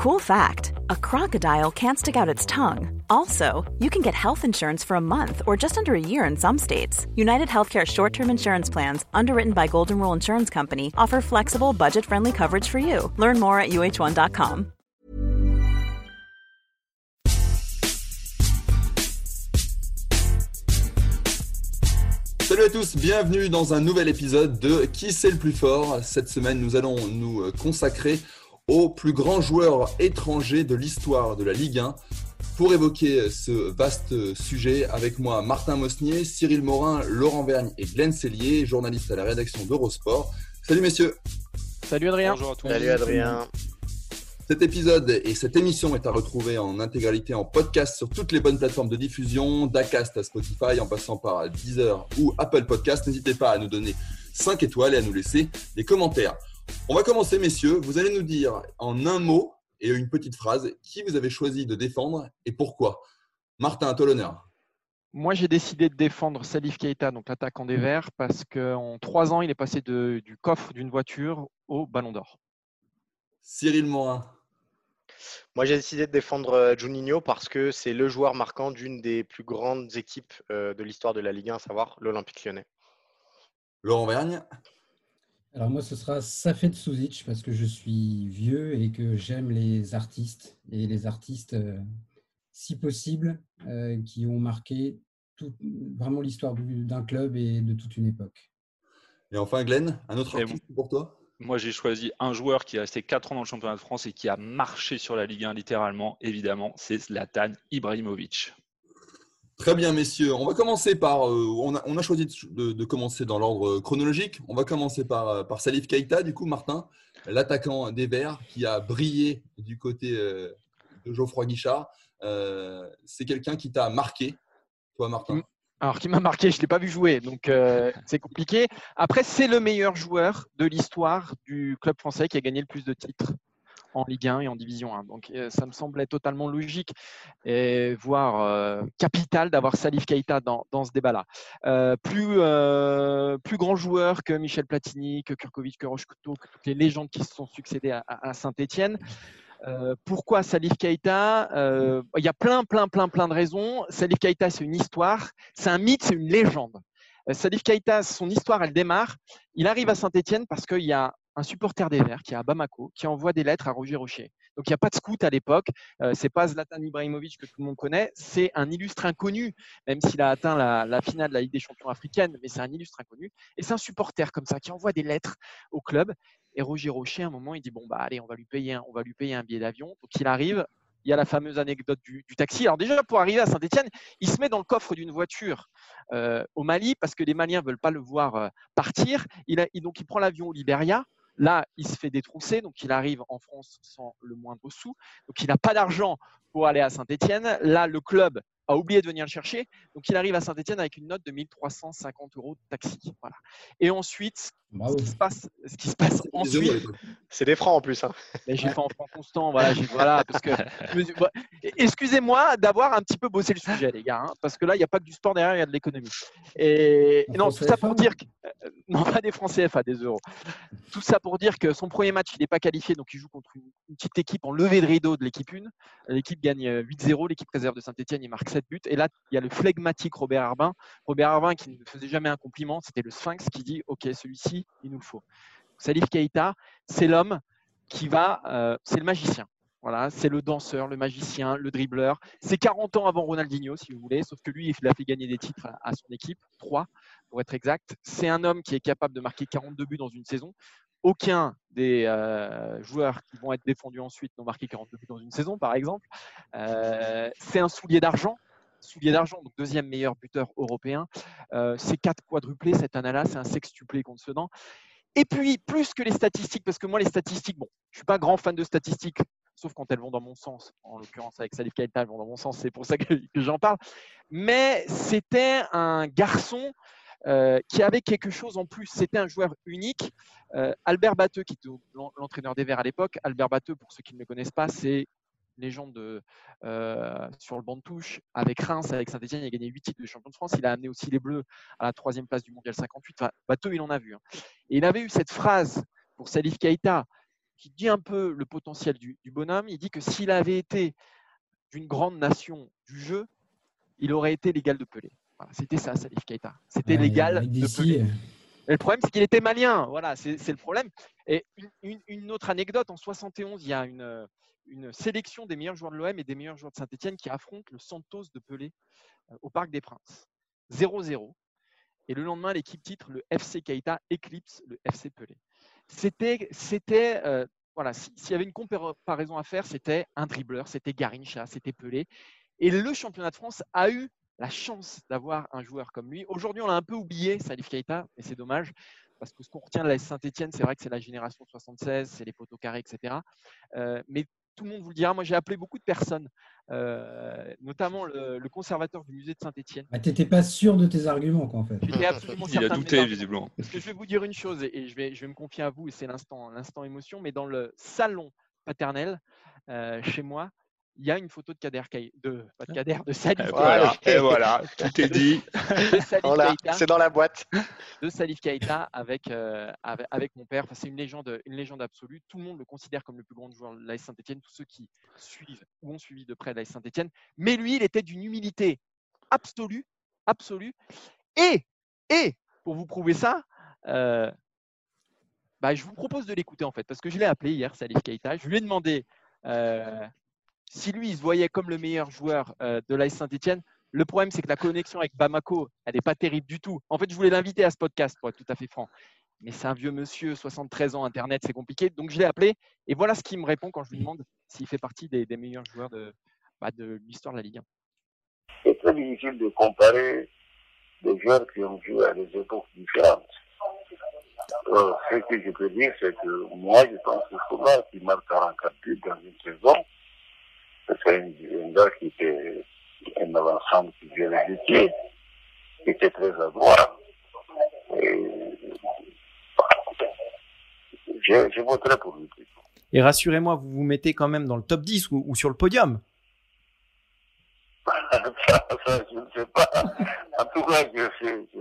Cool fact a crocodile can't stick out its tongue. Also, you can get health insurance for a month or just under a year in some states. United Healthcare short term insurance plans, underwritten by Golden Rule Insurance Company, offer flexible, budget friendly coverage for you. Learn more at uh1.com. Salut à tous, bienvenue dans un nouvel épisode de Qui c'est le plus fort Cette semaine, nous allons nous euh, consacrer aux plus grands joueurs étrangers de l'histoire de la Ligue 1. Pour évoquer ce vaste sujet, avec moi Martin Mosnier, Cyril Morin, Laurent Vergne et Glenn Cellier, journalistes à la rédaction d'Eurosport. Salut messieurs. Salut Adrien. Bonjour à tous. Salut Adrien. Cet épisode et cette émission est à retrouver en intégralité en podcast sur toutes les bonnes plateformes de diffusion, d'Acast à Spotify en passant par Deezer ou Apple Podcast. N'hésitez pas à nous donner 5 étoiles et à nous laisser des commentaires. On va commencer, messieurs. Vous allez nous dire en un mot et une petite phrase qui vous avez choisi de défendre et pourquoi. Martin, à toi l'honneur. Moi, j'ai décidé de défendre Salif Keita, donc l'attaquant des Verts, parce qu'en trois ans, il est passé de, du coffre d'une voiture au Ballon d'Or. Cyril Morin. Moi, j'ai décidé de défendre euh, Juninho parce que c'est le joueur marquant d'une des plus grandes équipes euh, de l'histoire de la Ligue 1, à savoir l'Olympique lyonnais. Laurent Vergne. Alors moi, ce sera Safet Suzic parce que je suis vieux et que j'aime les artistes et les artistes, euh, si possible, euh, qui ont marqué tout, vraiment l'histoire d'un club et de toute une époque. Et enfin, Glenn, un autre Et artiste pour toi? Moi, j'ai choisi un joueur qui est resté 4 ans dans le championnat de France et qui a marché sur la Ligue 1 littéralement, évidemment, c'est Zlatan Ibrahimovic. Très bien, messieurs. On va commencer par. euh, on, a, choisi de, commencer dans l'ordre chronologique. On va commencer par, euh, Salif Keita, du coup, Martin, l'attaquant des Verts qui a brillé du côté euh, de Geoffroy Guichard. C'est quelqu'un qui t'a marqué, toi, Martin? Alors, qui m'a marqué, je ne l'ai pas vu jouer, donc c'est compliqué. Après, c'est le meilleur joueur de l'histoire du club français qui a gagné le plus de titres en Ligue 1 et en Division 1. Donc, euh, ça me semblait totalement logique et voire euh, capital d'avoir Salif Keita dans, ce débat-là. Euh, plus, plus grand joueur que Michel Platini, que Kurkovic, que Rochecoteau, que toutes les légendes qui se sont succédées à. Euh, pourquoi Salif Keita? Il y a plein, plein, plein, plein de raisons. Salif Keita, c'est une histoire, c'est un mythe, c'est une légende. Salif Keita, son histoire, elle démarre. Il arrive à Saint-Etienne parce qu'il y a un supporter des Verts qui est à Bamako qui envoie des lettres à Roger Rocher. Donc il n'y a pas de scout à l'époque. Euh, c'est pas Zlatan Ibrahimovic que tout le monde connaît. C'est un illustre inconnu, même s'il a atteint la, finale de la Ligue des Champions africaine, mais c'est un illustre inconnu. Et c'est un supporter comme ça qui envoie des lettres au club. Et Roger Rocher, à un moment, il dit bon bah allez, on va lui payer, un, on va lui payer un billet d'avion. Donc il arrive. Il y a la fameuse anecdote du, taxi. Alors déjà, pour arriver à Saint-Etienne, il se met dans le coffre d'une voiture euh, au Mali parce que les Maliens veulent pas le voir euh, partir. Il a, donc il prend l'avion au Libéria. Là, il se fait détrousser, donc il arrive en France sans le moindre sou. Donc il n'a pas d'argent pour aller à Saint-Etienne. Là, le club a oublié de venir le chercher. Donc il arrive à Saint-Etienne avec une note de 1350 euros de taxi. Voilà. Et ensuite, Bravo. ce qui se passe, ce qui se passe Des euros à ensuite. C'est des francs en plus. hein. mais j'ai fait en franc constant, voilà, voilà, parce que excusez-moi d'avoir un petit peu bossé le sujet, les gars, hein, parce que là, il n'y a pas que du sport derrière, il y a de l'économie. Et non, tout France ça pour dire que euh, non, pas des francs CFA, des euros. Tout ça pour dire que son premier match, il n'est pas qualifié, donc il joue contre une, une petite équipe en levée de rideau de l'équipe 1. L'équipe gagne euh, 8-0, l'équipe réserve de Saint-Etienne, il marque 7 buts. Et là, il y a le flegmatique Robert Arbin. Robert Arbin qui ne faisait jamais un compliment, c'était le Sphinx qui dit Ok, celui-ci, il nous le faut. Salif Keita, c'est l'homme qui va, euh, c'est le magicien. Voilà, c'est le danseur, le magicien, le dribbleur. C'est 40 ans avant Ronaldinho, si vous voulez, sauf que lui, il a fait gagner des titres à, son équipe, 3 pour être exact. C'est un homme qui est capable de marquer 42 buts dans une saison. Aucun des euh, joueurs qui vont être défendus ensuite n'ont marqué 42 buts dans une saison, par exemple. Euh, c'est un soulier d'argent. Soulier d'argent, donc deuxième meilleur buteur européen. Euh, c'est quatre quadruplés cette année-là, c'est un sextuplé contre Sedan. Et puis, plus que les statistiques, parce que moi, les statistiques, bon, je suis pas grand fan de statistiques, sauf quand elles vont dans mon sens. En l'occurrence, avec Salif Keita, elles vont dans mon sens, c'est pour ça que, j'en parle. Mais c'était un garçon euh, qui avait quelque chose en plus. C'était un joueur unique. Euh, Albert Batteux, qui était l'en- l'entraîneur des Verts à l'époque, Albert Batteux, pour ceux qui ne le connaissent pas, c'est légende de, euh, sur le banc de touche avec Reims, avec Saint-Etienne, il a gagné 8 titres de champion de France. Il a amené aussi les Bleus à la troisième place du mondial 58. Enfin, Bateau, il en a vu. hein. Et il avait eu cette phrase pour Salif Keita qui dit un peu le potentiel du, bonhomme. Il dit que s'il avait été d'une grande nation du jeu, il aurait été l'égal de Pelé. C'était ça, Salif Keita. C'était l'égal de Pelé. le problème, c'est qu'il était malien. Voilà, c'est le problème. Et une, autre anecdote, en 71, il y a une, une sélection des meilleurs joueurs de l'OM et des meilleurs joueurs de Saint-Etienne qui affrontent le Santos de Pelé euh, au Parc des Princes. 0-0. Et le lendemain, l'équipe titre le FC Keita éclipse le FC Pelé. C'était, c'était euh, voilà, s'il y avait une comparaison à faire, c'était un dribbleur, c'était Garincha, c'était Pelé. Et le championnat de France a eu la chance d'avoir un joueur comme lui. Aujourd'hui, on l'a un peu oublié, Salif Keita, et c'est dommage, parce que ce qu'on retient de la Saint-Etienne, c'est vrai que c'est la génération 76, c'est les poteaux carrés, etc. Euh, mais tout le monde vous le dira. Moi, j'ai appelé beaucoup de personnes, euh, notamment le, conservateur du musée de Saint-Etienne. Ah, tu n'étais pas sûr de tes arguments, quoi, en fait. absolument Il a douté, visiblement. Parce que je vais vous dire une chose, et je vais, je vais me confier à vous, et c'est l'instant, l'instant émotion, mais dans le salon paternel, euh, chez moi, il y a une photo de Kader de pas de Kader, de Salif. Voilà, et voilà, tout est dit. C'est dans la boîte. De Salif Keita avec, euh, avec, mon père. Enfin, c'est une légende, une légende absolue. Tout le monde le considère comme le plus grand joueur de l'AS Saint-Etienne, tous ceux qui suivent ou ont suivi de près l'AS Saint-Etienne. Mais lui, il était d'une humilité absolue, absolue. Et, et pour vous prouver ça, euh, bah, je vous propose de l'écouter en fait, parce que je l'ai appelé hier, Salif Keita. Je lui ai demandé. Euh, si lui, il se voyait comme le meilleur joueur euh, de l'AS Saint-Etienne, le problème, c'est que la connexion avec Bamako, elle n'est pas terrible du tout. En fait, je voulais l'inviter à ce podcast, pour être tout à fait franc. Mais c'est un vieux monsieur, 73 ans, Internet, c'est compliqué. Donc, je l'ai appelé. Et voilà ce qu'il me répond quand je lui demande s'il fait partie des, meilleurs joueurs de, bah, de l'histoire de la Ligue 1. C'est très difficile de comparer des joueurs qui ont joué à des époques différentes. Euh, ce que je peux dire, c'est que moi, je pense que Sola, qui marque 44 buts dans une saison, c'est un, gars qui était un avant qui vient pied, qui était très adroit. Et, je, je voterai pour lui. Et rassurez-moi, vous vous mettez quand même dans le top 10 ou, sur le podium ça, ça, je ne sais pas. En tout cas, je, je, je,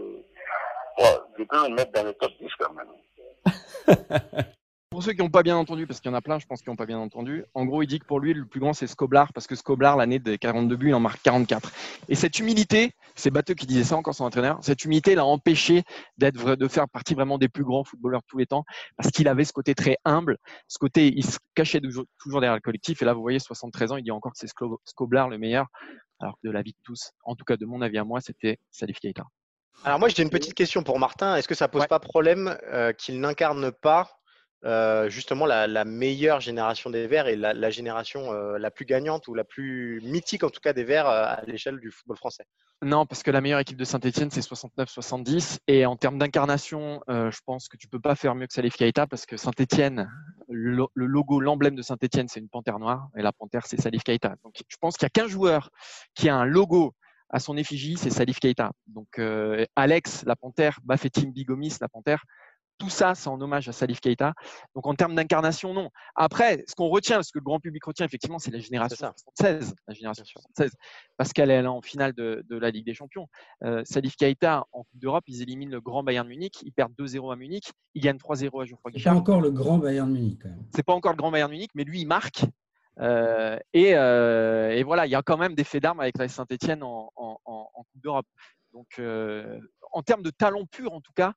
je peux me mettre dans le top 10 quand même. Pour ceux qui n'ont pas bien entendu, parce qu'il y en a plein, je pense, qui n'ont pas bien entendu, en gros, il dit que pour lui, le plus grand, c'est Scoblar, parce que Scoblar, l'année des 42 buts, il en marque 44. Et cette humilité, c'est Batteux qui disait ça encore son entraîneur, cette humilité l'a empêché d'être, de faire partie vraiment des plus grands footballeurs de tous les temps, parce qu'il avait ce côté très humble, ce côté, il se cachait toujours, derrière le collectif. Et là, vous voyez, 73 ans, il dit encore que c'est Scoblar le meilleur, alors que de la vie de tous, en tout cas de mon avis à moi, c'était Salif Keita. Alors moi, j'ai une petite question pour Martin. Est-ce que ça pose pas problème euh, qu'il n'incarne pas euh, justement la, meilleure génération des Verts et la, génération euh, la plus gagnante ou la plus mythique en tout cas des Verts euh, à l'échelle du football français Non, parce que la meilleure équipe de Saint-Etienne c'est 69-70 et en termes d'incarnation, je pense que tu peux pas faire mieux que Salif Keita parce que Saint-Etienne, le, logo, l'emblème de Saint-Etienne c'est une panthère noire et la panthère c'est Salif Keita. Donc je pense qu'il y a qu'un joueur qui a un logo à son effigie, c'est Salif Keita. Donc Alex, la panthère, Bafetim Bigomis, la panthère, tout ça, c'est en hommage à Salif Keita. Donc en termes d'incarnation, non. Après, ce qu'on retient, ce que le grand public retient, effectivement, c'est la génération 76, la génération 76, parce qu'elle est en finale de, la Ligue des Champions. Euh, Salif Keita, en Coupe d'Europe, ils éliminent le grand Bayern Munich, ils perdent 2-0 à Munich, ils gagnent 3-0 à Geoffroy Guichard. C'est pas encore le grand Bayern Munich, quand même. C'est pas encore le grand Bayern Munich, mais lui, il marque. Euh, euh, et, voilà, il y a quand même des faits d'armes avec la Saint-Etienne en, Coupe d'Europe. Donc, en termes de talent pur, en tout cas,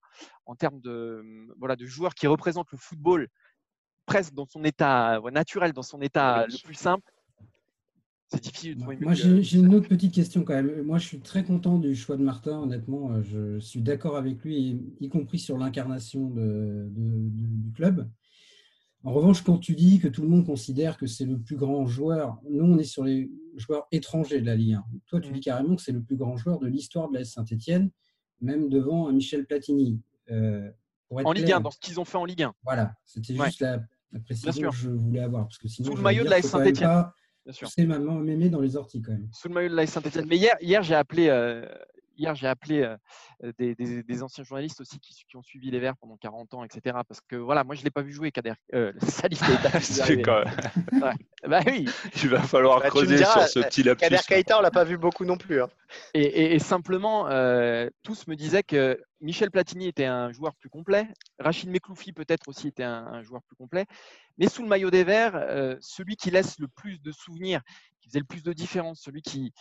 en termes de, voilà, de joueurs qui représentent le football presque dans son état naturel, dans son état le plus simple, c'est difficile de Moi, j'ai une autre petite question quand même. Moi, je suis très content du choix de Martin, honnêtement. Je suis d'accord avec lui, y compris sur l'incarnation du club. En revanche, quand tu dis que tout le monde considère que c'est le plus grand joueur, nous, on est sur les joueurs étrangers de la Ligue 1. Toi, tu mmh. dis carrément que c'est le plus grand joueur de l'histoire de la Saint-Etienne même devant un Michel Platini. Euh, en Ligue 1, dans ce qu'ils ont fait en Ligue 1. Voilà, c'était juste la, précision que je voulais avoir. Parce que sinon, Sous le maillot de la Saint-Etienne. C'est maman mémé dans les orties quand même. Sous le maillot de la Saint-Etienne. Mais hier, hier j'ai appelé, euh, hier, j'ai appelé euh, des, des, anciens journalistes aussi qui, qui, ont suivi les Verts pendant 40 ans, etc. Parce que voilà, moi je ne l'ai pas vu jouer, Kader. Euh, Salif C'est quand même. Bah oui. Il va falloir bah, creuser sur ce petit lapsus. Kader Keita, on l'a pas vu beaucoup non plus. Hein. Et, et, simplement, tous me disaient que Michel Platini était un joueur plus complet. Rachid Mekloufi peut-être aussi était un, joueur plus complet. Mais sous le maillot des Verts, euh, celui qui laisse le plus de souvenirs, qui faisait le plus de différence, celui qui,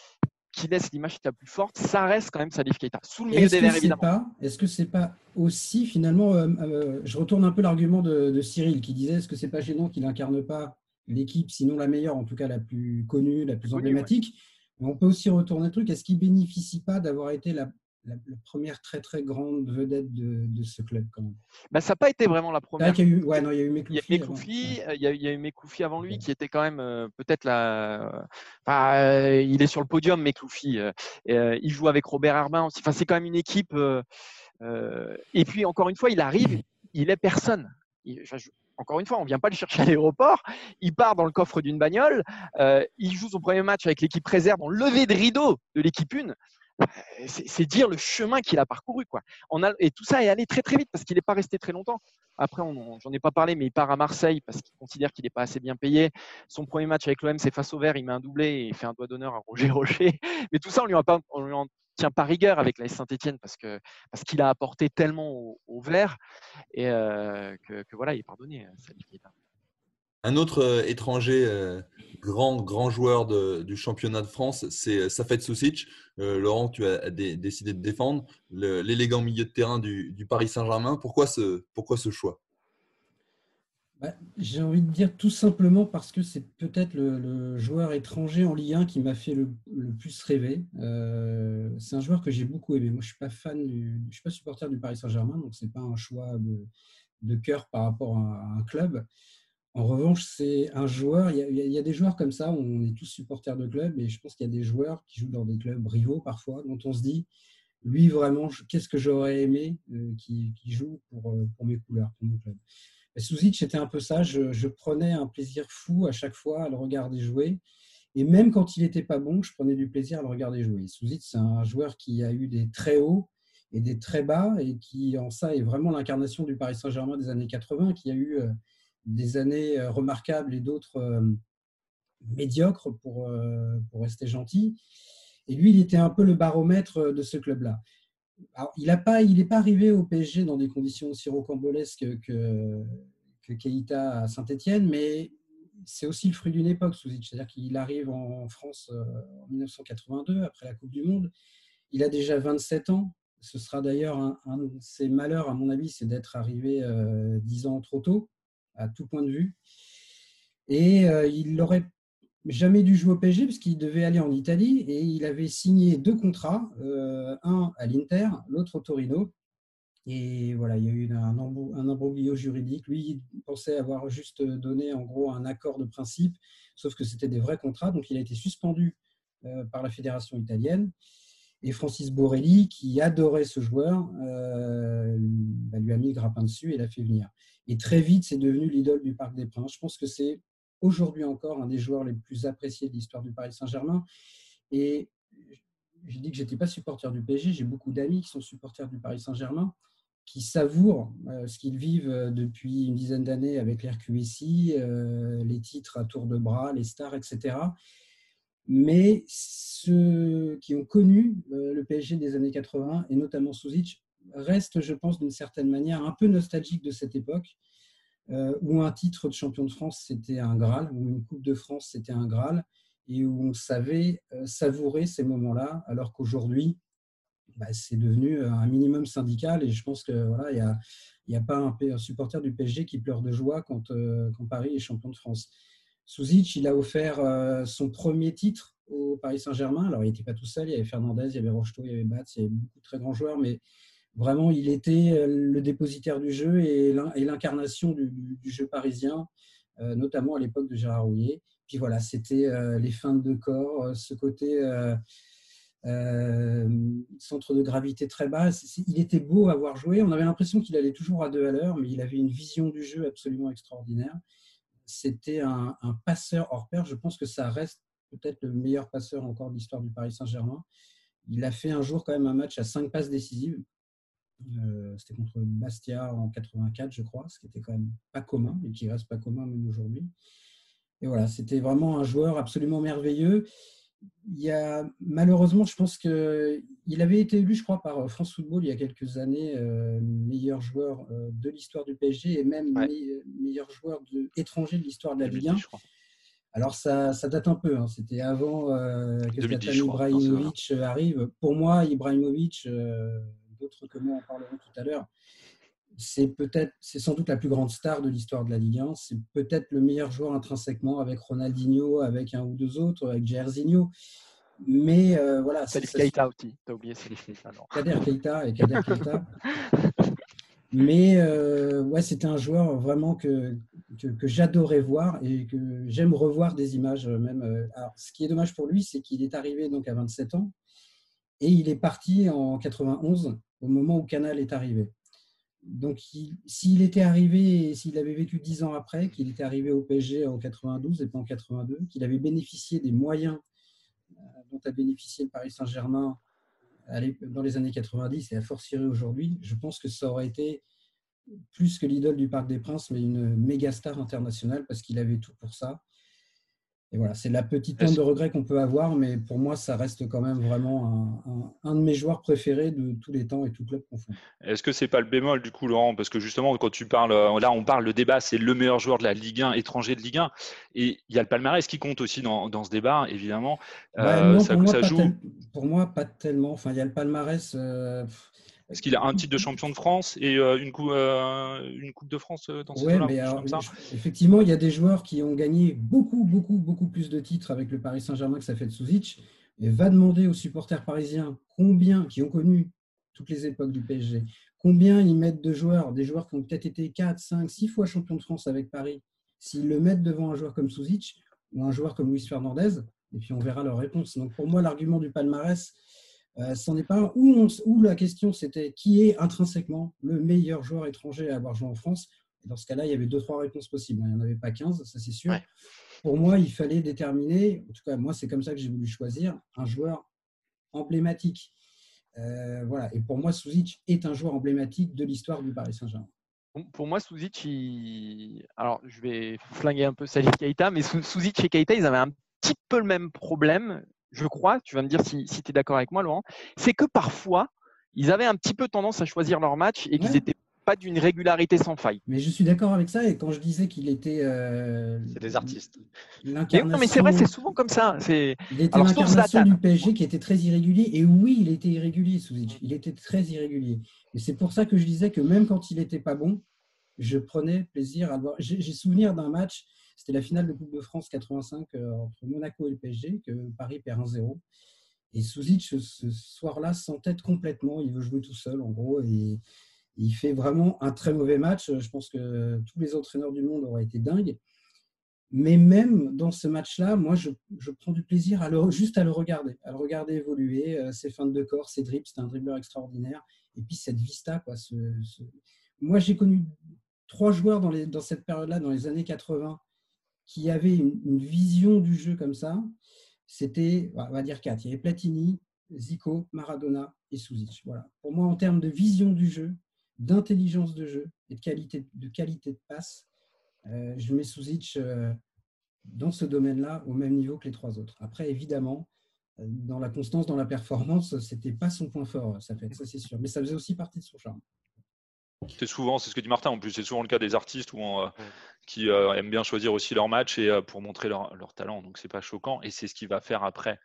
qui laisse l'image la plus forte, ça reste quand même Salif Keita. Sous le des Verts, évidemment. Est-ce que c'est pas aussi finalement, euh, euh, je retourne un peu l'argument de, Cyril qui disait, est-ce que c'est pas gênant qu'il incarne pas l'équipe, sinon la meilleure, en tout cas la plus connue, la plus emblématique? On peut aussi retourner le truc. Est-ce qu'il bénéficie pas d'avoir été la, première très très grande vedette de, ce club quand même bah, Ça n'a pas été vraiment la première. Il y a eu, ouais, non, il y a eu Mekoufi. Il y a eu Mekoufi avant, lui qui était quand même euh, peut-être la. Euh, il est sur le podium, Mekoufi. Euh, il joue avec Robert Herbin aussi. Enfin, c'est quand même une équipe. et puis encore une fois, il arrive, il est personne encore une fois, on ne vient pas le chercher à l'aéroport. Il part dans le coffre d'une bagnole. Euh, il joue son premier match avec l'équipe réserve en levée de rideau de l'équipe 1. Euh, c'est dire le chemin qu'il a parcouru. Quoi. et tout ça est allé très très vite parce qu'il n'est pas resté très longtemps. Après, j'en ai pas parlé, mais il part à Marseille parce qu'il considère qu'il n'est pas assez bien payé. Son premier match avec l'OM, c'est face au vert. Il met un doublé et il fait un doigt d'honneur à Roger Rocher. Mais tout ça, on lui a pas, lui en tient pas rigueur avec la Saint-Etienne parce qu'il a apporté tellement au, vert et euh, que, voilà, il est pardonné. Euh, un autre euh, étranger grand, grand joueur du championnat de France, c'est Safet Sousic. Laurent, tu as décidé de défendre l'élégant milieu de terrain du, du Paris Saint-Germain. Pourquoi ce, pourquoi ce choix? Bah, j'ai envie de dire tout simplement parce que c'est peut-être le, joueur étranger en Ligue 1 qui m'a fait le, plus rêver. Euh, c'est un joueur que j'ai beaucoup aimé. Moi, je suis pas fan, je suis pas supporter du Paris Saint-Germain, donc c'est pas un choix de, cœur par rapport à, un club. En revanche, c'est un joueur. Il y, a, des joueurs comme ça on est tous supporters de club, et je pense qu'il y a des joueurs qui jouent dans des clubs rivaux parfois, dont on se dit, lui vraiment, qu'est-ce que j'aurais aimé euh, qui, joue pour, euh, pour mes couleurs, pour mon club. Souzic, c'était un peu ça. Je, prenais un plaisir fou à chaque fois à le regarder jouer. Et même quand il n'était pas bon, je prenais du plaisir à le regarder jouer. Souzic, c'est un joueur qui a eu des très hauts et des très bas et qui, en ça, est vraiment l'incarnation du Paris Saint-Germain des années 80, qui a eu euh, des années euh, remarquables et d'autres euh, médiocres, pour, pour rester gentil. Et lui, il était un peu le baromètre de ce club-là il n'est pas, pas arrivé au PSG dans des conditions aussi rocambolesques que, que à Saint-Etienne, mais c'est aussi le fruit d'une époque, C'est-à-dire qu'il arrive en France euh, en 1982, après la Coupe du Monde. Il a déjà 27 ans. Ce sera d'ailleurs un, de ses malheurs, à mon avis, c'est d'être arrivé euh, 10 ans trop tôt, à tout point de vue. Et euh, il aurait jamais dû jouer au PSG puisqu'il devait aller en Italie et il avait signé deux contrats, euh, un à l'Inter, l'autre au Torino. Et voilà, il y a eu un, un juridique. Lui, il pensait avoir juste donné en gros un accord de principe, sauf que c'était des vrais contrats. Donc il a été suspendu euh, par la fédération italienne. Et Francis Borelli, qui adorait ce joueur, euh, bah, lui a mis le grappin dessus et l'a fait venir. Et très vite, c'est devenu l'idole du Parc des Princes. Je pense que c'est aujourd'hui encore un des joueurs les plus appréciés de l'histoire du Paris Saint-Germain. Et j'ai dit que je n'étais pas supporter du PSG, j'ai beaucoup d'amis qui sont supporters du Paris Saint-Germain, qui savourent euh, ce qu'ils vivent euh, depuis une dizaine d'années avec l'RQSI, les titres à tour de bras, les stars, etc. Mais ceux qui ont connu le PSG des années 80, et notamment Souzic, restent, je pense, d'une certaine manière un peu nostalgiques de cette époque euh, où un titre de champion de France, c'était un Graal, où une Coupe de France, c'était un Graal, et où on savait euh, savourer ces moments-là, alors qu'aujourd'hui, bah, c'est devenu euh, un minimum syndical, et je pense que voilà, il n'y a, pas un, supporter du PSG qui pleure de joie quand Paris est champion de France. Souzic, il a offert son premier titre au Paris Saint-Germain. Alors, il n'était pas tout seul. Il y avait Fernandez, il y avait Rocheteau, il y avait Batz, il y avait beaucoup de très grands joueurs. Mais Vraiment, il était euh, le dépositaire du jeu et l'incarnation du, jeu parisien, euh, notamment à l'époque de Gérard Rouillet. Puis voilà, c'était euh, les feintes de corps, ce côté centre de gravité très bas. Il était beau à voir jouer. On avait l'impression qu'il allait toujours à deux à l'heure, mais il avait une vision du jeu absolument extraordinaire. C'était un, passeur hors pair. Je pense que ça reste peut-être le meilleur passeur encore de l'histoire du Paris Saint-Germain. Il a fait un jour quand même un match à cinq passes décisives. Euh, c'était contre Bastia en 84, je crois, ce qui était quand même pas commun et qui reste pas commun même aujourd'hui. Et voilà, c'était vraiment un joueur absolument merveilleux. Il y a, malheureusement, je pense qu'il il avait été élu, je crois, par France Football il y a quelques années, meilleur joueur de l'histoire du PSG et même meilleur joueur de, étranger de l'histoire de la Ligue 1. Alors ça, ça, date un peu, hein. c'était avant que Zlatan Ibrahimovic arrive. Pour moi, Ibrahimovic, d'autres que moi en parleront tout à l'heure, c'est peut-être, c'est sans doute la plus grande star de l'histoire de la Ligue 1. C'est peut-être le meilleur joueur intrinsèquement avec Ronaldinho, avec un ou deux autres, avec Jairzinho. Mais euh, voilà. Salif Keita aussi. T'as oublié Salif Keita, non Kader Keita et Kader Keita. Mais euh, ouais, c'était un joueur vraiment que, que, j'adorais voir et que j'aime revoir des images euh, même. Alors, ce qui est dommage pour lui, c'est qu'il est arrivé donc à 27 ans et il est parti en 91 au moment où Canal est arrivé. Donc, s'il était arrivé, s'il avait vécu dix ans après, qu'il était arrivé au PSG en 92 et pas en 82, qu'il avait bénéficié des moyens euh, dont a bénéficié le Paris Saint-Germain dans les années 90 et à fortiori aujourd'hui, je pense que ça aurait été plus que l'idole du Parc des Princes, mais une méga star internationale parce qu'il avait tout pour ça. Et voilà, c'est la petite pointe de regret qu'on peut avoir, mais pour moi, ça reste quand même vraiment un, de mes joueurs préférés de tous les temps et tout club confond. Est-ce que c'est pas le bémol du coup, Laurent? Parce que justement, quand tu parles, là, on parle, le débat, c'est le meilleur joueur de la Ligue 1, étranger de Ligue 1, et il y a le palmarès qui compte aussi dans, ce débat, évidemment. Euh, ça, pour, moi, joue. pour moi, pas tellement. Enfin, il y a le palmarès. Euh, est-ce qu'il a un titre de champion de France et euh, une, coupe, euh, une Coupe de France euh, dans ce ouais, mais Effectivement, il y a des joueurs qui ont gagné beaucoup, beaucoup, beaucoup plus de titres avec le Paris Saint-Germain que ça fait de Souzic. Et va demander aux supporters parisiens combien, qui ont connu toutes les époques du PSG, combien ils mettent de joueurs, des joueurs qui ont peut-être été 4, 5, 6 fois champion de France avec Paris, s'ils le mettent devant un joueur comme Souzic ou un joueur comme Luis Fernandez, et puis on verra leur réponse. Donc pour moi, l'argument du palmarès, euh, ce n'est pas où, où, la question c'était qui est intrinsèquement le meilleur joueur étranger à avoir joué en France. dans ce cas-là, il y avait deux, trois réponses possibles. Il n'y en avait pas 15, ça c'est sûr. Pour moi, il fallait déterminer, en tout cas, moi, c'est comme ça que j'ai voulu choisir, un joueur emblématique. Euh, voilà. Et pour moi, Suzic est un joueur emblématique de l'histoire du Paris Saint-Germain. Pour moi, Suzic, alors je vais flinguer un peu Salif Keita, mais Suzic et Keita, ils avaient un petit peu le même problème je crois, tu vas me dire si, tu es d'accord avec moi, Laurent, c'est que parfois, ils avaient un petit peu tendance à choisir leur match et qu'ils n'étaient pas d'une régularité sans faille. Mais je suis d'accord avec ça. Et quand je disais qu'il était. Euh, c'est des artistes. non, mais c'est vrai, c'est souvent comme ça. Il était l'incarnation du PSG qui était très irrégulier. Et oui, il était irrégulier, Souzic. Il était très irrégulier. Et c'est pour ça que je disais que même quand il n'était pas bon, je prenais plaisir à le voir. J'ai souvenir d'un match c'était la finale de Coupe de France 85 euh, entre Monaco et le PSG, que Paris perd 1-0. Et Souzic, ce soir-là, s'entête complètement. Il veut jouer tout seul, en gros. Et il fait vraiment un très mauvais match. Je pense que tous les entraîneurs du monde auraient été dingues. Mais même dans ce match-là, moi, je, prends du plaisir à juste à le regarder, à le regarder évoluer, euh, ses feintes de corps, ses dribbles, c'est un dribbleur extraordinaire. Et puis cette vista. Moi, j'ai connu trois joueurs dans, dans cette période-là, dans les années 80, qui avait une, vision du jeu comme ça, c'était, on va dire quatre. Il y avait Platini, Zico, Maradona et Suzic. Voilà. Pour moi, en termes de vision du jeu, d'intelligence de jeu et de qualité de, qualité de passe, euh, je mets Suzic euh, dans ce domaine-là au même niveau que les trois autres. Après, évidemment, euh, dans la constance, dans la performance, c'était pas son point fort, ça fait, ça c'est sûr. Mais ça faisait aussi partie de son charme. C'est souvent, c'est ce que dit Martin, en plus, c'est souvent le cas des artistes où qui euh, aiment bien choisir aussi leur match et euh, pour montrer leur, talent. Donc, c'est pas choquant et c'est ce qui va faire après.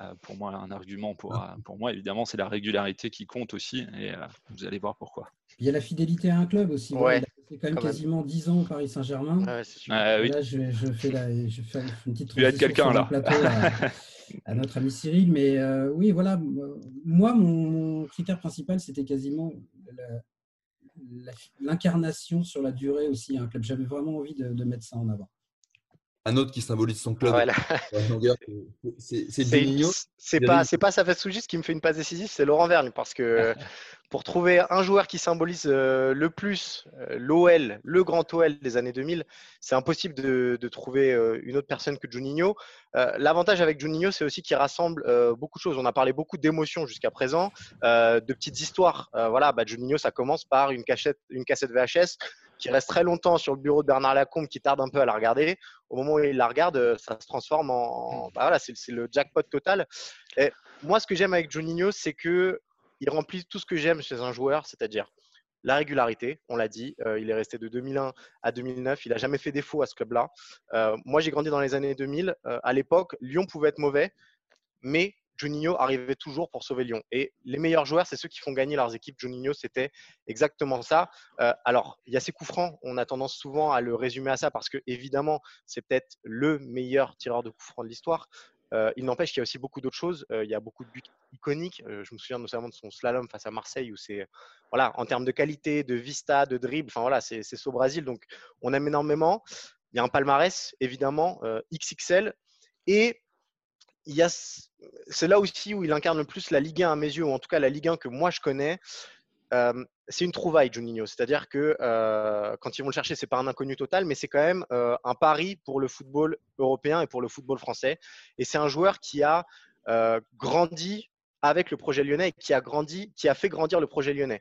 Euh, pour moi, un argument pour, ah. pour moi, évidemment, c'est la régularité qui compte aussi et vous allez voir pourquoi. Il y a la fidélité à un club aussi. Ouais, il a fait quand même quasiment 10 ans au Paris Saint-Germain. Ah, oui. Là, je, je, fais la, je fais une petite transition quelqu'un là. plateau à, notre ami Cyril. Mais oui, voilà, moi, mon, critère principal, c'était quasiment l'incarnation sur la durée aussi un club. J'avais vraiment envie de, mettre ça en avant. Un autre qui symbolise son club, c'est Juninho. C'est pas, c'est pas Safet Soujis qui me fait une passe décisive, c'est Laurent Vergne parce que pour trouver un joueur qui symbolise euh, le plus euh, l'OL, le grand OL des années 2000, c'est impossible de, trouver euh, une autre personne que Juninho. L'avantage avec Juninho, c'est aussi qu'il rassemble beaucoup de choses. On a parlé beaucoup d'émotions jusqu'à présent, de petites histoires. voilà, bah, Juninho, ça commence par une, cachette, une cassette VHS qui reste très longtemps sur le bureau de Bernard Lacombe, qui tarde un peu à la regarder, au moment où il la regarde, euh, ça se transforme en. Bah voilà, c'est le jackpot total. Et moi, ce que j'aime avec Juninho, c'est que il remplit tout ce que j'aime chez un joueur, c'est-à-dire la régularité, on l'a dit, euh, il est resté de 2001 à 2009, il n'a jamais fait défaut à ce club-là. Euh, moi, j'ai grandi dans les années 2000. à l'époque, Lyon pouvait être mauvais, mais Juninho arrivait toujours pour sauver Lyon. Et les meilleurs joueurs, c'est ceux qui font gagner leurs équipes. Juninho, c'était exactement ça. Euh, alors, il y a ses coups francs. On a tendance souvent à le résumer à ça parce que, évidemment, c'est peut-être le meilleur tireur de coups francs de l'histoire. Euh, il n'empêche qu'il y a aussi beaucoup d'autres choses. Euh, il y a beaucoup de buts iconiques. je me souviens notamment de son slalom face à Marseille où c'est, voilà, en termes de qualité, de vista, de dribble, enfin voilà, c'est au Brésil. Donc, on aime énormément. Il y a un palmarès, évidemment, XXL. Et c'est là aussi où il incarne le plus la Ligue 1 à mes yeux, ou en tout cas la Ligue 1 que moi je connais. Euh, c'est une trouvaille, Juninho. C'est-à-dire que euh, quand ils vont le chercher, c'est pas un inconnu total, mais c'est quand même euh, un pari pour le football européen et pour le football français. Et c'est un joueur qui a grandi avec le projet lyonnais et qui a grandi, qui a fait grandir le projet lyonnais.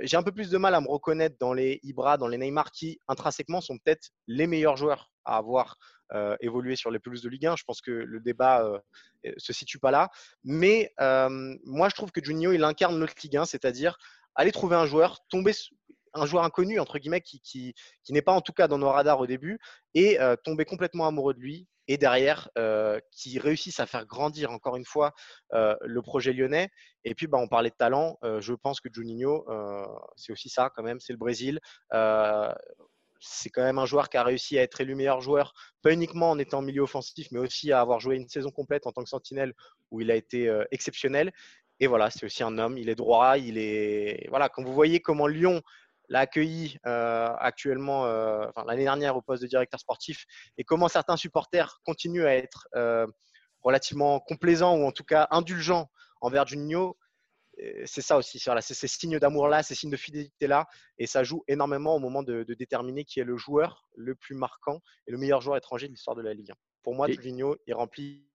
J'ai un peu plus de mal à me reconnaître dans les Ibra, dans les Neymar, qui intrinsèquement sont peut-être les meilleurs joueurs à avoir euh, évoluer sur les pelouses de Ligue 1. Je pense que le débat ne euh, se situe pas là. Mais euh, moi, je trouve que Juninho, il incarne notre Ligue 1, c'est-à-dire aller trouver un joueur, tomber un joueur inconnu, entre guillemets, qui, qui, n'est pas en tout cas dans nos radars au début, et tomber complètement amoureux de lui, et derrière, qui réussissent à faire grandir encore une fois le projet lyonnais. Et puis, bah, on parlait de talent, je pense que Juninho, c'est aussi ça quand même, c'est le Brésil c'est quand même un joueur qui a réussi à être élu meilleur joueur, pas uniquement en étant milieu offensif, mais aussi à avoir joué une saison complète en tant que sentinelle où il a été euh, exceptionnel. Et voilà, c'est aussi un homme, il est droit, il est. Voilà, quand vous voyez comment Lyon l'a accueilli euh, actuellement, euh, l'année dernière au poste de directeur sportif, et comment certains supporters continuent à être relativement complaisants ou en tout cas indulgents envers Juninho, c'est ça aussi, c'est ces signes d'amour-là, ces signes de fidélité-là, et ça joue énormément au moment de, déterminer qui est le joueur le plus marquant et le meilleur joueur étranger de l'histoire de la Ligue 1. Pour moi, Juninho est rempli.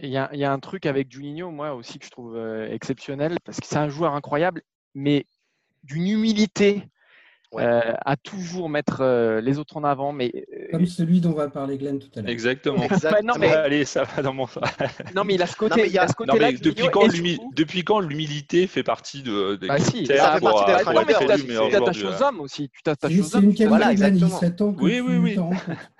Il y, a un truc avec Juninho, moi aussi, que je trouve euh, exceptionnel, parce que c'est un joueur incroyable, mais d'une humilité euh, à toujours mettre euh, les autres en avant. Mais, euh, Comme celui dont va parler Glenn tout à l'heure. Exactement. non, mais... Allez, ça va dans mon. non, mais il a ce côté. il a ce côté -là depuis, quand depuis quand l'humilité fait partie de, des bah si, ça fait partie d'être non, mais tu t'attaches aux hommes aussi. Tu t'attaches aux hommes. Voilà, exactement. Oui, oui, oui.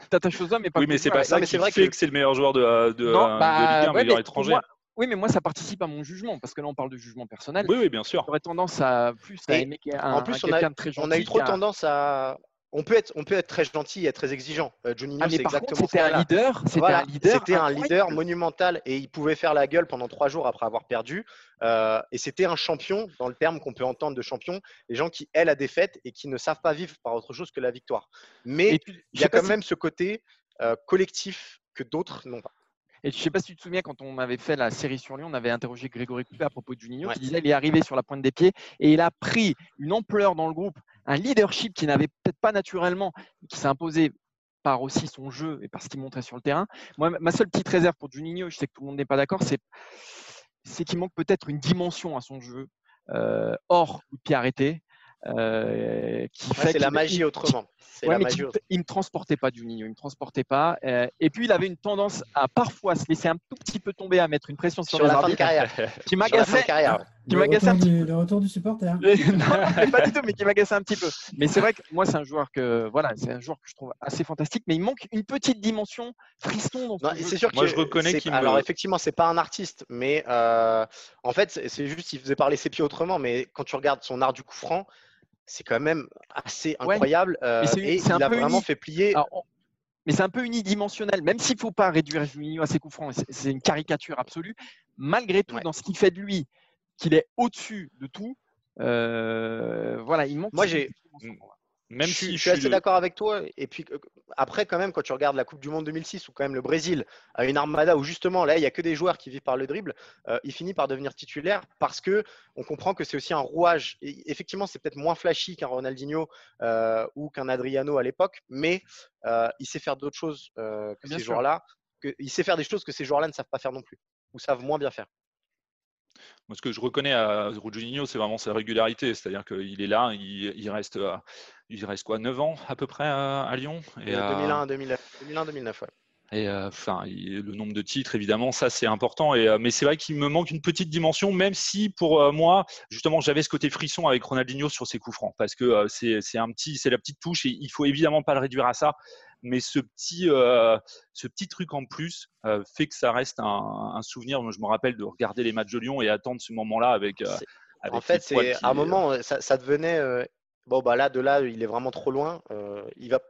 Tu t'attaches aux hommes, mais pas Oui, mais c'est pas ça qui fait que c'est le meilleur joueur de Ligue 1, bah, meilleur étranger. Oui, mais moi, ça participe à mon jugement, parce que là, on parle de jugement personnel. Oui, oui, bien sûr. J'aurais tendance à plus à aimer un, en plus, on a, de très gentil. On a eu trop tendance à. On peut, être, on peut être très gentil et être très exigeant. Euh, Juninho, ah, c'est exactement C'était un leader. C'était un leader. C'était un leader monumental et il pouvait faire la gueule pendant trois jours après avoir perdu. Euh, et c'était un champion, dans le terme qu'on peut entendre de champion, les gens qui aiment la défaite et qui ne savent pas vivre par autre chose que la victoire. Mais il y a quand même ce côté euh, collectif que d'autres n'ont pas. Et je ne sais pas si tu te souviens, quand on avait fait la série sur Lyon, on avait interrogé Grégory Coupé à propos de Juninho, qui disait qu'il est arrivé sur la pointe des pieds et il a pris une ampleur dans le groupe, un leadership qui n'avait peut-être pas naturellement, qui s'est imposé par aussi son jeu et par ce qu'il montrait sur le terrain. Moi, ma seule petite réserve pour Juninho, je sais que tout le monde n'est pas d'accord, c'est, c'est qu'il manque peut-être une dimension à son jeu euh, hors coup de pied arrêté. Euh, qui fait c'est la magie autrement. il ne me transportait pas Juninho, il me transportait pas. Euh, et puis il avait une tendance à parfois se laisser un tout petit peu tomber, à mettre une pression sur, sur la fin de carrière. Qui m'agaçait. Qui m'agaçait un petit peu. Le retour du supporter. non, pas du tout, mais qui m'agaçait un petit peu. Mais c'est vrai que moi c'est un joueur que voilà, c'est un joueur que je trouve assez fantastique, mais il manque une petite dimension friston. c'est sûr que moi je reconnais qu'il. Alors effectivement, c'est pas un artiste, mais euh, en fait c'est juste il faisait parler ses pieds autrement. Mais quand tu regardes son art du coup franc c'est quand même assez incroyable. Euh, et il a vraiment fait plier. mais c'est un peu unidimensionnel, même s'il ne faut pas réduire Juninho à ses coups francs, c'est une caricature absolue. Malgré tout, dans ce qui fait de lui, qu'il est au-dessus de tout, euh, voilà, il manque. Moi, j'ai. Même je, si je suis assez d'accord avec toi. Et puis après, quand même, quand tu regardes la Coupe du Monde 2006, où quand même le Brésil a une armada où justement là, il n'y a que des joueurs qui vivent par le dribble, euh, il finit par devenir titulaire parce que on comprend que c'est aussi un rouage. Et effectivement, c'est peut-être moins flashy qu'un Ronaldinho euh, ou qu'un Adriano à l'époque, mais il sait faire d'autres choses que ces joueurs-là. Il sait faire des choses que ces joueurs-là ne savent pas faire non plus ou savent moins bien faire. Moi, ce que je reconnais à Ruggiero, c'est vraiment sa régularité. C'est-à-dire qu'il est là, il, reste, euh, il reste quoi, 9 ans à peu près à, Lyon? Et 2001, 2009, ouais. Et euh, enfin, le nombre de titres, évidemment, ça c'est important. Et, euh, mais c'est vrai qu'il me manque une petite dimension, même si pour euh, moi, justement, j'avais ce côté frisson avec Ronaldinho sur ses coups francs, parce que c'est un petit, c'est la petite touche et il faut évidemment pas le réduire à ça. Mais ce petit, ce petit truc en plus fait que ça reste un, souvenir. Moi, je me rappelle de regarder les matchs de Lyon et attendre ce moment-là avec. en fait, c'est à un moment, ça, ça devenait bon bah là de là il est vraiment trop loin il va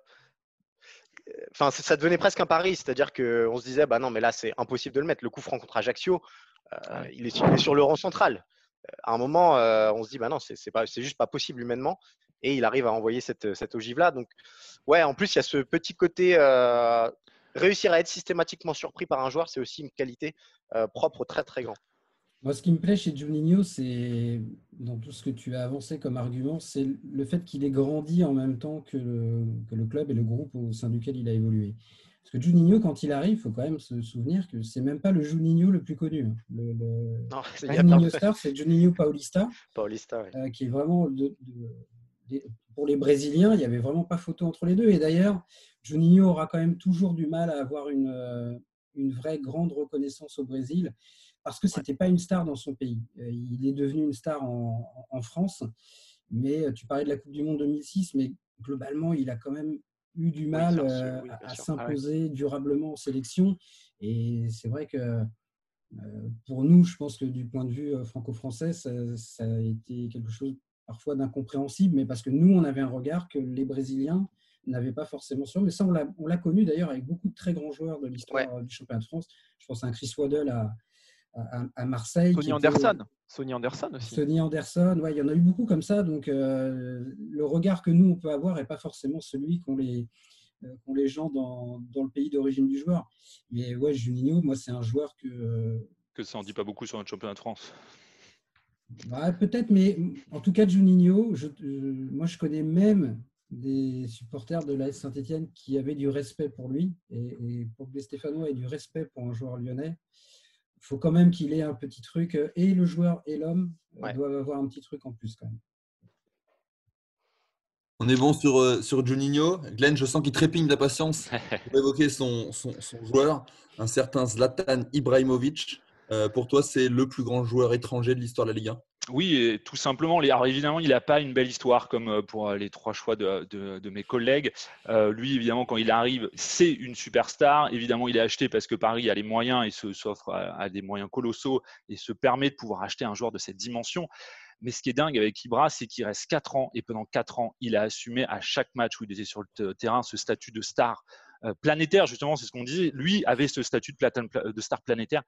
enfin, ça devenait presque un pari, c'est-à-dire qu'on se disait, bah non, mais là, c'est impossible de le mettre. Le coup franc contre Ajaccio, euh, il, est, sur le rang central. À un moment, euh, on se dit, bah non, c'est juste pas possible humainement. Et il arrive à envoyer cette, cette ogive-là. Donc, ouais, en plus, il y a ce petit côté. Euh, réussir à être systématiquement surpris par un joueur, c'est aussi une qualité propre très, très grand. Moi, ce qui me plaît chez Juninho, c'est dans tout ce que tu as avancé comme argument, c'est le fait qu'il ait grandi en même temps que le, club et le groupe au sein duquel il a évolué. Parce que Juninho, quand il arrive, il faut quand même se souvenir que c'est même pas le Juninho le plus connu. Hein. Le, non, c'est Juninho Star, c'est Juninho Paulista, Paulista euh, qui est vraiment pour les Brésiliens, il n'y avait vraiment pas photo entre les deux. Et d'ailleurs, Juninho aura quand même toujours du mal à avoir une, euh, une vraie grande reconnaissance au Brésil parce que ce n'était pas une star dans son pays. Euh, il est devenu une star en, France, mais euh, tu parlais de la Coupe du Monde 2006, mais globalement, il a quand même eu du mal à, s'imposer durablement en sélection. Et c'est vrai que pour nous, je pense que du point de vue franco-français, ça, a été quelque chose parfois d'incompréhensible, mais parce que nous, on avait un regard que les Brésiliens n'avaient pas forcément sur. Mais ça, on l'a connu d'ailleurs avec beaucoup de très grands joueurs de l'histoire du championnat de France. Je pense à un Chris Waddle à, à, Marseille. Sonny Anderson. Sonny Anderson aussi. Sonny Anderson, ouais, il y en a eu beaucoup comme ça. Donc, euh, le regard que nous, on peut avoir n'est pas forcément celui qu'ont les, euh, les gens dans, dans le pays d'origine du joueur. Mais ouais, Juninho, moi, c'est un joueur que. Que ça en dit pas beaucoup sur notre championnat de France. Peut-être, mais en tout cas, Juninho, je, moi, je connais même des supporters de l'AS Saint-Etienne qui avaient du respect pour lui. Et, et pour que les Stéphanois aient du respect pour un joueur lyonnais, il faut quand même qu'il ait un petit truc. Euh, et le joueur et l'homme euh, doivent avoir un petit truc en plus quand même. On est bon sur, euh, sur Juninho. Glenn, je sens qu'il trépigne d'impatience pour évoquer son, son, joueur, un certain Zlatan Ibrahimovic. Pour toi, c'est le plus grand joueur étranger de l'histoire de la Ligue 1 oui, tout simplement. Alors évidemment, il n'a pas une belle histoire comme euh, pour euh, les trois choix de, mes collègues. Euh, lui, évidemment, quand il arrive, c'est une superstar. Évidemment, il est acheté parce que Paris a les moyens et s'offre à, des moyens colossaux et se permet de pouvoir acheter un joueur de cette dimension. Mais ce qui est dingue avec Ibra, c'est qu'il reste 4 ans et pendant 4 ans, il a assumé à chaque match où il était sur le terrain ce statut de star planétaire, justement, c'est ce qu'on disait. Lui avait ce statut de star planétaire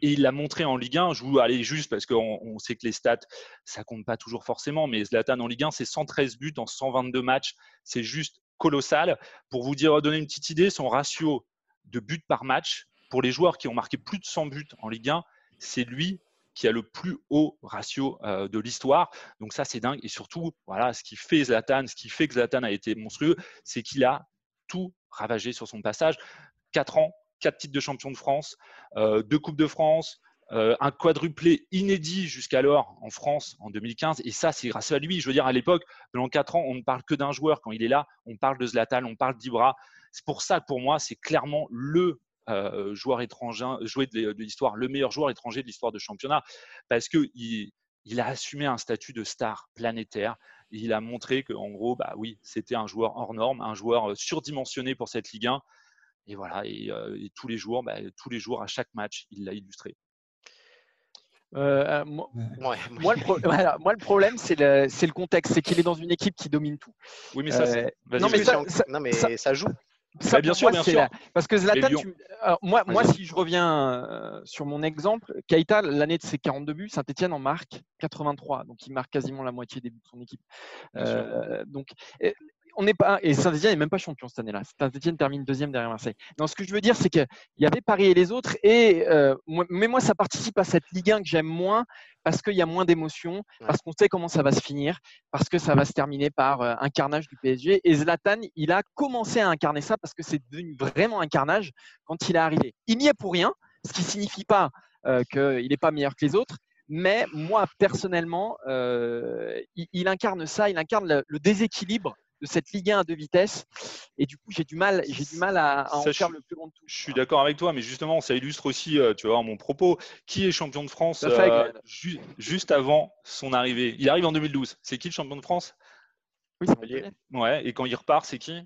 et il l'a montré en Ligue 1. Je vous aller juste parce qu'on sait que les stats, ça compte pas toujours forcément, mais Zlatan en Ligue 1, c'est 113 buts en 122 matchs. C'est juste colossal. Pour vous donner une petite idée, son ratio de buts par match pour les joueurs qui ont marqué plus de 100 buts en Ligue 1, c'est lui qui a le plus haut ratio euh, de l'histoire. Donc ça, c'est dingue. Et surtout, voilà, ce qui fait Zlatan, ce qui fait que Zlatan a été monstrueux, c'est qu'il a tout ravagé sur son passage. Quatre ans, quatre titres de champion de France, euh, deux Coupes de France, euh, un quadruplé inédit jusqu'alors en France en 2015. Et ça, c'est grâce à lui. Je veux dire, à l'époque, pendant quatre ans, on ne parle que d'un joueur. Quand il est là, on parle de Zlatan, on parle d'Ibra. C'est pour ça pour moi, c'est clairement le euh, joueur étranger, joué de l'histoire, le meilleur joueur étranger de l'histoire de championnat, parce qu'il il a assumé un statut de star planétaire. il a montré qu'en gros, bah oui, c'était un joueur hors norme, un joueur surdimensionné pour cette Ligue 1. Et voilà, et, tous les jours, bah, tous les jours, à chaque match, il l'a illustré. moi, le problème, c'est le, le, contexte, c'est qu'il est dans une équipe qui domine tout. Oui, mais ça, non, mais ça, non, mais ça, joue. Ça, bien sûr, bien sûr. Parce que Zlatan, moi, moi, si je reviens sur mon exemple, Keita, l'année de ses 42 buts, Saint-Etienne en marque 83. Donc, il marque quasiment la moitié des buts de son équipe. donc, on n'est pas et Saint-Etienne n'est même pas champion cette année-là. Saint-Etienne termine deuxième derrière Marseille. Donc ce que je veux dire, c'est qu'il y avait Paris et les autres, et euh, mais moi ça participe à cette Ligue 1 que j'aime moins parce qu'il y a moins d'émotions, parce qu'on sait comment ça va se finir, parce que ça va se terminer par euh, un carnage du PSG. Et Zlatan, il a commencé à incarner ça parce que c'est devenu vraiment un carnage quand il est arrivé. Il n'y est pour rien, ce qui signifie pas euh, qu'il n'est pas meilleur que les autres, Mais moi, personnellement, euh, il, il incarne ça, il incarne le, le déséquilibre de cette Ligue 1 à deux vitesses. Et du coup, j'ai du mal, j'ai du mal à, à en Ça, faire le plus grand de tout. Je suis d'accord avec toi, mais justement, ça illustre aussi, euh, tu vas voir mon propos, qui est champion de France euh, ju- juste avant son arrivée? Il arrive en 2012. C'est qui le champion de France? Oui, c'est Ouais, et quand il repart, c'est qui?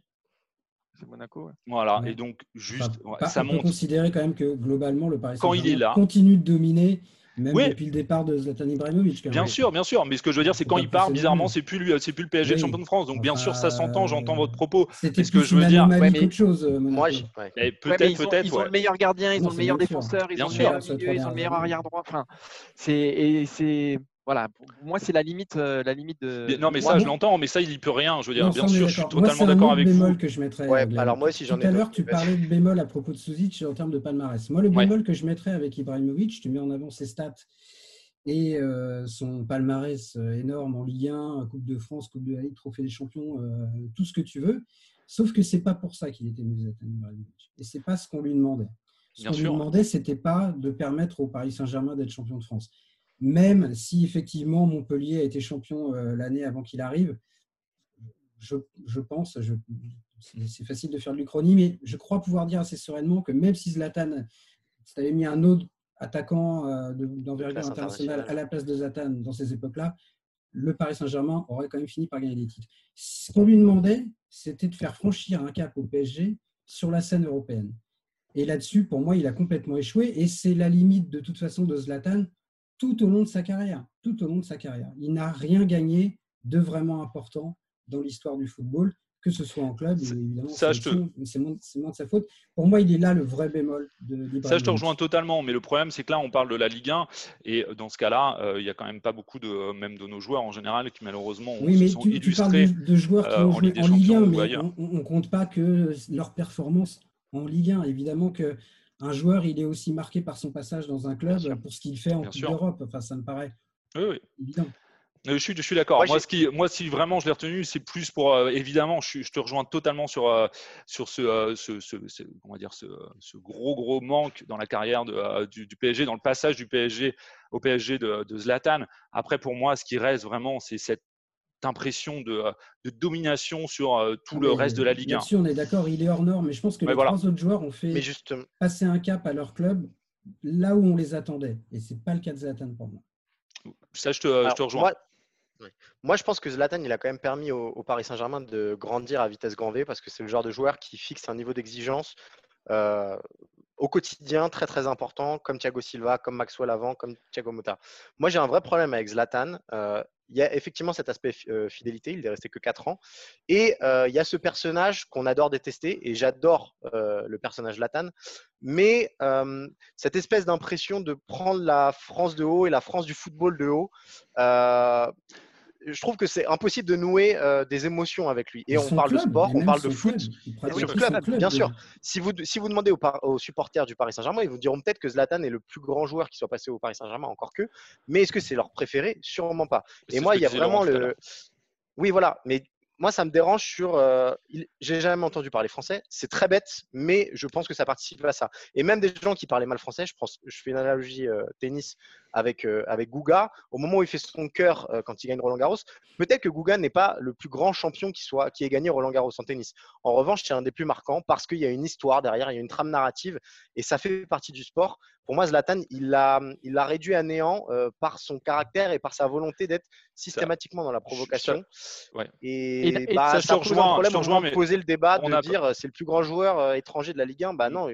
C'est Monaco. ouais. Voilà, Ouais. et donc juste, Enfin, ouais, pas- ça on peut monte. considérer quand même que globalement, le Paris Saint-Germain continue de dominer, même Oui. depuis le départ de Zlatan Ibrahimovic. Bien même. sûr, bien sûr, mais ce que je veux dire, c'est quand il part, bizarrement, c'est plus lui, c'est plus le PSG Oui. champion de France. Donc bien Enfin, sûr, ça s'entend, j'entends votre propos. C'était ce que je veux dire- anomalie Ouais, mais- qu'autre chose. euh. Moi, ouais. Peut-être, ils ont, peut-être, ils ont ouais. le meilleur gardien, ils Non, ont le meilleur défenseur, ils ont le meilleur milieu, ils ont le meilleur arrière droit. Enfin, c'est et c'est voilà. Pour moi, c'est la limite, euh, la limite de. Mais- Non, mais ça, Moi, je l'entends, mais ça, il y peut rien. Je veux dire, Non, bien sûr, je suis totalement d'accord avec bémol vous. que je mettrais. Ouais, alors moi aussi, j'en ai Tout à l'heure, tu parlais de bémol à propos de Suzic en termes de palmarès. Moi, le Ouais. bémol que je mettrais avec Ibrahimovic, tu mets en avant ses stats et euh, son palmarès euh, énorme en Ligue 1, Coupe de France, Coupe de la Ligue, Trophée des Champions, euh, tout ce que tu veux. Sauf que c'est pas pour ça qu'il était mis Ibrahimovic. Et c'est pas ce qu'on lui demandait. Ce qu'on lui demandait, c'était pas de permettre au Paris Saint-Germain d'être champion de France. Même si effectivement Montpellier a été champion euh, l'année avant qu'il arrive, je, je pense, je- c'est facile de faire de l'Uchronie, mais je crois pouvoir dire assez sereinement que même si Zlatan, avais mis un autre attaquant euh, de- d'envergure internationale. à la place de Zlatan dans ces époques-là, le Paris Saint-Germain aurait quand même fini par gagner des titres. Ce qu'on lui demandait, c'était de faire franchir un cap au PSG sur la scène européenne. Et là-dessus, pour moi, il a complètement échoué. Et c'est la limite de toute façon de Zlatan tout au long de sa carrière. Tout au long de sa carrière. Il n'a rien gagné de vraiment important dans l'histoire du football, que ce soit en club. Évidemment, ça, c'est te- moins, de sa faute. Pour moi, il est là le vrai bémol de Ça, je te rejoins totalement, mais le problème, c'est que là, on parle de la Ligue 1, et dans ce cas-là, euh, il n'y a quand même pas beaucoup de, même de nos joueurs en général, qui malheureusement ont- Oui, se mais sont tu, tu parles illustrés. de, de joueurs qui euh, ont en joué Ligue des en Ligue 1, Champions ou mais on ne compte pas que leur performance en Ligue 1. Évidemment que un joueur, il est aussi marqué par son passage dans un club pour ce qu'il fait en Bien Coupe d'Europe. Enfin, ça me paraît Oui, oui. évident. Euh, Je suis, je suis d'accord. Moi, Moi, j'ai- ce qui, moi, si vraiment je l'ai retenu, c'est plus pour euh, évidemment. Je, te rejoins totalement sur euh, sur ce, euh, ce, ce- ce- on va dire ce, ce gros gros manque dans la carrière de, euh, du, du PSG, dans le passage du PSG au PSG de, de Zlatan. Après, pour moi, ce qui reste vraiment, c'est cette impression de, euh, de domination sur euh, tout le Mais reste de la Ligue 1. Là-dessus, on est d'accord, il est hors norme. Mais je pense que Mais les voilà. trois autres joueurs ont fait Mais passer un cap à leur club là où on les attendait. Et c'est pas le cas de Zlatan pour moi. Ça, je te, je Alors, te rejoins. Moi, je pense que Zlatan, il a quand même permis au, au Paris Saint-Germain de grandir à vitesse grand V parce que c'est le genre de joueur qui fixe un niveau d'exigence euh, au quotidien très très important, comme Thiago Silva, comme Maxwell avant, comme Thiago Motta. Moi, j'ai un vrai problème avec Zlatan. Euh, il y a effectivement cet aspect euh, fidélité, il n'est resté que 4 ans. Et euh, il y a ce personnage qu'on adore détester, et j'adore euh, le personnage Zlatan. Mais cette espèce d'impression de prendre la France de haut et la France du football de haut, je trouve que c'est impossible de nouer euh, des émotions avec lui. Et on parle de sport, on parle de foot. club. Oui, son club, club, bien sûr. Si vous, si vous demandez aux, supporters du Paris Saint-Germain, ils vous diront peut-être que Zlatan est le plus grand joueur qui soit passé au Paris Saint-Germain, encore que. Mais est-ce que c'est leur préféré? Sûrement pas. Et moi, il y a vraiment le. Oui, voilà. Mais moi, ça me dérange sur. euh, il- J'ai jamais entendu parler français. C'est très bête, mais je pense que ça participe à ça. Et même des gens qui parlaient mal français, je pense, je fais une analogie euh, tennis avec euh, avec Guga. Au moment où il fait son cœur euh, quand il gagne Roland Garros, peut-être que Guga n'est pas le plus grand champion qui soit qui ait gagné Roland Garros en tennis. En revanche, c'est un des plus marquants parce qu'il y a une histoire derrière, il y a une trame narrative et ça fait partie du sport. Pour moi, Zlatan, il l'a il l'a réduit à néant euh, par son caractère et par sa volonté d'être systématiquement dans la provocation. ouais. Et, Et- et bah, ça, ça pose un problème mais poser le débat on de a- dire euh, c'est le plus grand joueur euh, étranger de la Ligue 1. Bah non.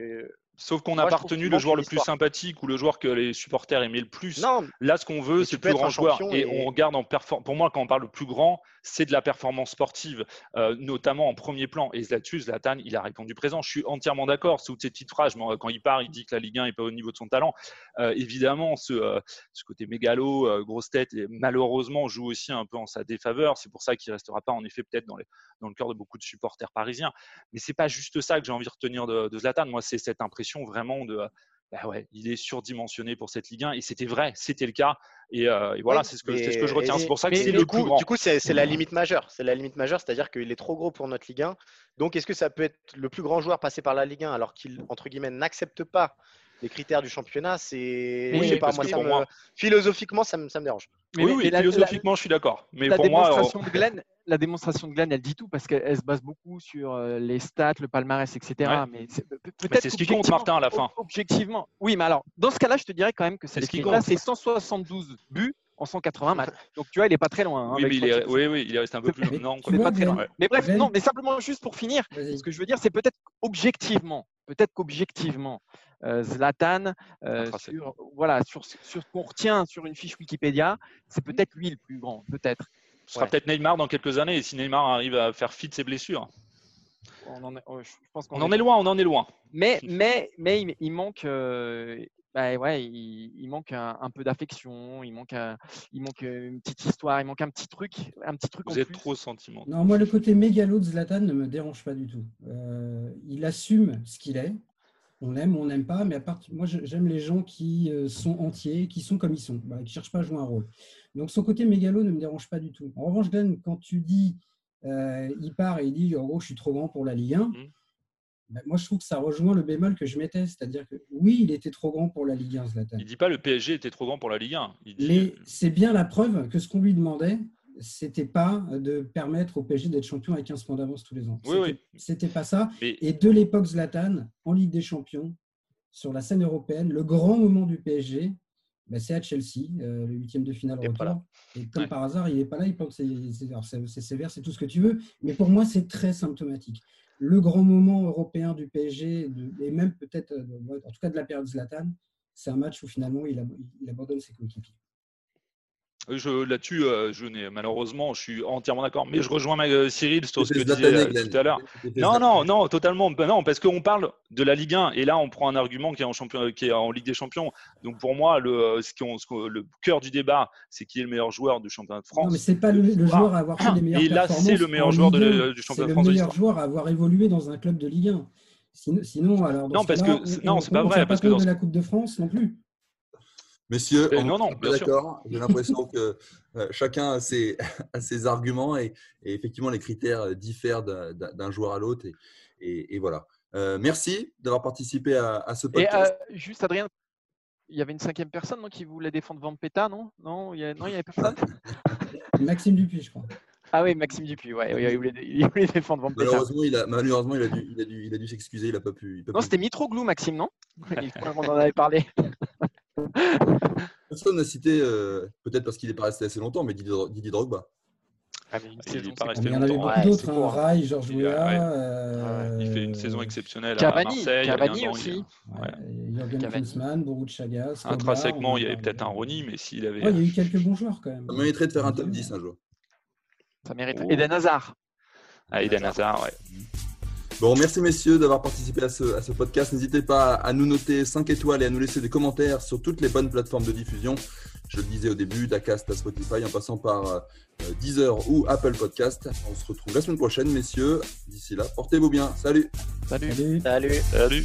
Sauf qu'on n'a pas retenu le joueur le plus sympathique ou le joueur que les supporters aimaient le plus. non, Là, ce qu'on veut, c'est le plus grand joueur. et- on regarde en performance. Pour moi, quand on parle le plus grand, c'est de la performance sportive, euh, notamment en premier plan. Et là-dessus, Zlatan, il a répondu présent. Je suis entièrement d'accord. Sous ces petites phrases, moi, quand il part, il dit que la Ligue 1 n'est pas au niveau de son talent. Euh, évidemment, ce, euh, ce côté mégalo, euh, grosse tête, et malheureusement, joue aussi un peu en sa défaveur. C'est pour ça qu'il ne restera pas, en effet, peut-être dans, le cœur de beaucoup de supporters parisiens. Mais c'est pas juste ça que j'ai envie de retenir de Zlatan. Moi, c'est cette impression vraiment de. Bah ouais, il est surdimensionné pour cette Ligue 1 et c'était vrai, c'était le cas. Et, euh, et voilà, c'est ce que, ce je retiens. et- C'est pour ça que c'est le coup, plus grand. Du coup, c'est c'est la limite majeure. C'est la limite majeure, c'est-à-dire qu'il est trop gros pour notre Ligue 1. Donc, est-ce que ça peut être le plus grand joueur passé par la Ligue 1 alors qu'il, entre guillemets, n'accepte pas les critères du championnat, c'est. Oui, je sais pas, moi, ça pour me- moi- philosophiquement, ça me, ça me dérange. Mais- oui, mais oui, la- philosophiquement, je suis d'accord. Mais la pour moi, démonstration euh, de Glenn, la démonstration de Glenn, elle dit tout parce qu'elle se base beaucoup sur euh, les stats, le palmarès, etc. Ouais. Mais c'est pe- peut-être c'est ce qui compte, Martin, à la fin. ob- Objectivement, oui, mais alors dans ce cas-là, je te dirais quand même que c'est ce qui compte. c'est 172 buts en 180 matchs. Donc tu vois, il est pas très loin. hein, oui, mais il est, 60. oui, oui, il est resté un peu plus Mais non, pas très loin. Mais bref, non, mais simplement juste pour finir, ce que je veux dire, c'est peut-être objectivement, peut-être qu'objectivement, euh, Zlatan, euh, Intrinsèque. sur, voilà, sur, sur ce qu'on retient sur une fiche Wikipédia, c'est peut-être lui le plus grand, peut-être. Ce sera Ouais. peut-être Neymar dans quelques années. Et si Neymar arrive à faire fi de ses blessures, On en est, je je pense qu'on on en est loin, on en est loin. Mais, mais, mais il, il manque, euh, bah ouais, il, il manque un, un peu d'affection, il manque, un- il manque euh, une petite histoire, il manque un petit truc, un petit truc Vous en êtes plus. trop sentimental. Non, moi, le côté mégalo de Zlatan ne me dérange pas du tout. Euh, il assume ce qu'il est. On aime, on n'aime pas, mais à part, moi, j'aime les gens qui euh, sont entiers, qui sont comme ils sont, voilà, qui ne cherchent pas à jouer un rôle. Donc, son côté mégalo ne me dérange pas du tout. En revanche, Glenn, quand tu dis, euh, il part et il dit, en gros, je suis trop grand pour la Ligue 1, Mhm. Ben, moi, je trouve que ça rejoint le bémol que je mettais. C'est-à-dire que oui, il était trop grand pour la Ligue 1, Zlatan. Il dit pas le PSG était trop grand pour la Ligue 1. Il dit, Mais c'est bien la preuve que ce qu'on lui demandait, c'était pas de permettre au PSG d'être champion avec 15 points d'avance tous les ans. Oui, C'était- oui. C'était pas ça. mais- Et de l'époque Zlatan, en Ligue des Champions, sur la scène européenne, le grand moment du PSG, ben, c'est à Chelsea, euh, le huitième de finale Il est pas retour. Et comme Ouais. par hasard, il n'est pas là, il alors, c'est c'est sévère, c'est tout ce que tu veux. Mais pour moi, c'est très symptomatique. Le grand moment européen du PSG, et même peut-être, euh, en tout cas de la période Zlatan, c'est un match où finalement il abandonne ses coéquipiers. Je, là-dessus, euh, je n'ai malheureusement, je suis entièrement d'accord. Mais je rejoins ma- euh, Cyril sur ce que disait euh, tout à l'heure. Non, non, non, totalement. Ben non, parce qu'on parle de la Ligue 1 et là, on prend un argument qui est en, champion, qui est en Ligue des Champions. Donc pour moi, le, ce qu'on- ce qu'on- le cœur du débat, c'est qui est le meilleur joueur du championnat de Non, France. mais c'est pas le, le joueur à avoir fait les meilleures Et là, c'est le meilleur joueur de Ligue la- 1. du championnat de C'est France le de meilleur joueur à avoir évolué dans un club de Ligue 1. Sinon, sinon, alors dans Non, ce parce que- on- non, on- c'est pas on vrai, parce que dans la Coupe de France non plus. Messieurs, Eh on non, non, d'accord. J'ai l'impression que euh, chacun a ses, a ses arguments et, et effectivement, les critères diffèrent d'un- joueur à l'autre. Et, et- et voilà. Euh, merci d'avoir participé à, à ce Et podcast. euh, juste, Adrien, il y avait une cinquième personne non, qui voulait défendre Vampeta, non? Non il y a- non, il n'y avait personne? Maxime Dupuis, je crois. Ah oui, Maxime Dupuis, ouais, ouais, il, voulait, il voulait défendre Vampeta. Malheureusement, il a, malheureusement, il a dû, il a dû, il a dû s'excuser. Il a pas pu. il a pas Non, c'était Mitroglou, Maxime, non? Il qu'on en avait parlé. Personne n'a cité, euh, peut-être parce qu'il n'est pas resté assez longtemps, mais Didier, Drogba. Ah, mais une Il saison, est pas c'est resté Il y en avait beaucoup Ouais, d'autres. Hein. Rail, Georges Il euh, Il fait une saison exceptionnelle Cavani, à Marseille. Cavani aussi. Jürgen Cavani. Klinsmann, Boruc Chagas. Intrinsèquement, il y avait peut-être un. Ronny, mais s'il avait. Ouais, il y a eu quelques bons joueurs quand même. Ça mériterait de faire un top 10 un jour. Ça mérite. Oh. Eden Hazard. Ah, Eden Hazard, ouais. Bon, merci messieurs d'avoir participé à ce, à ce podcast. N'hésitez pas à nous noter 5 étoiles et à nous laisser des commentaires sur toutes les bonnes plateformes de diffusion. Je le disais au début, d'Acast à Spotify en passant par euh, Deezer ou Apple Podcast. On se retrouve la semaine prochaine, messieurs. D'ici là, portez-vous bien. Salut Salut. Salut. Salut. Salut.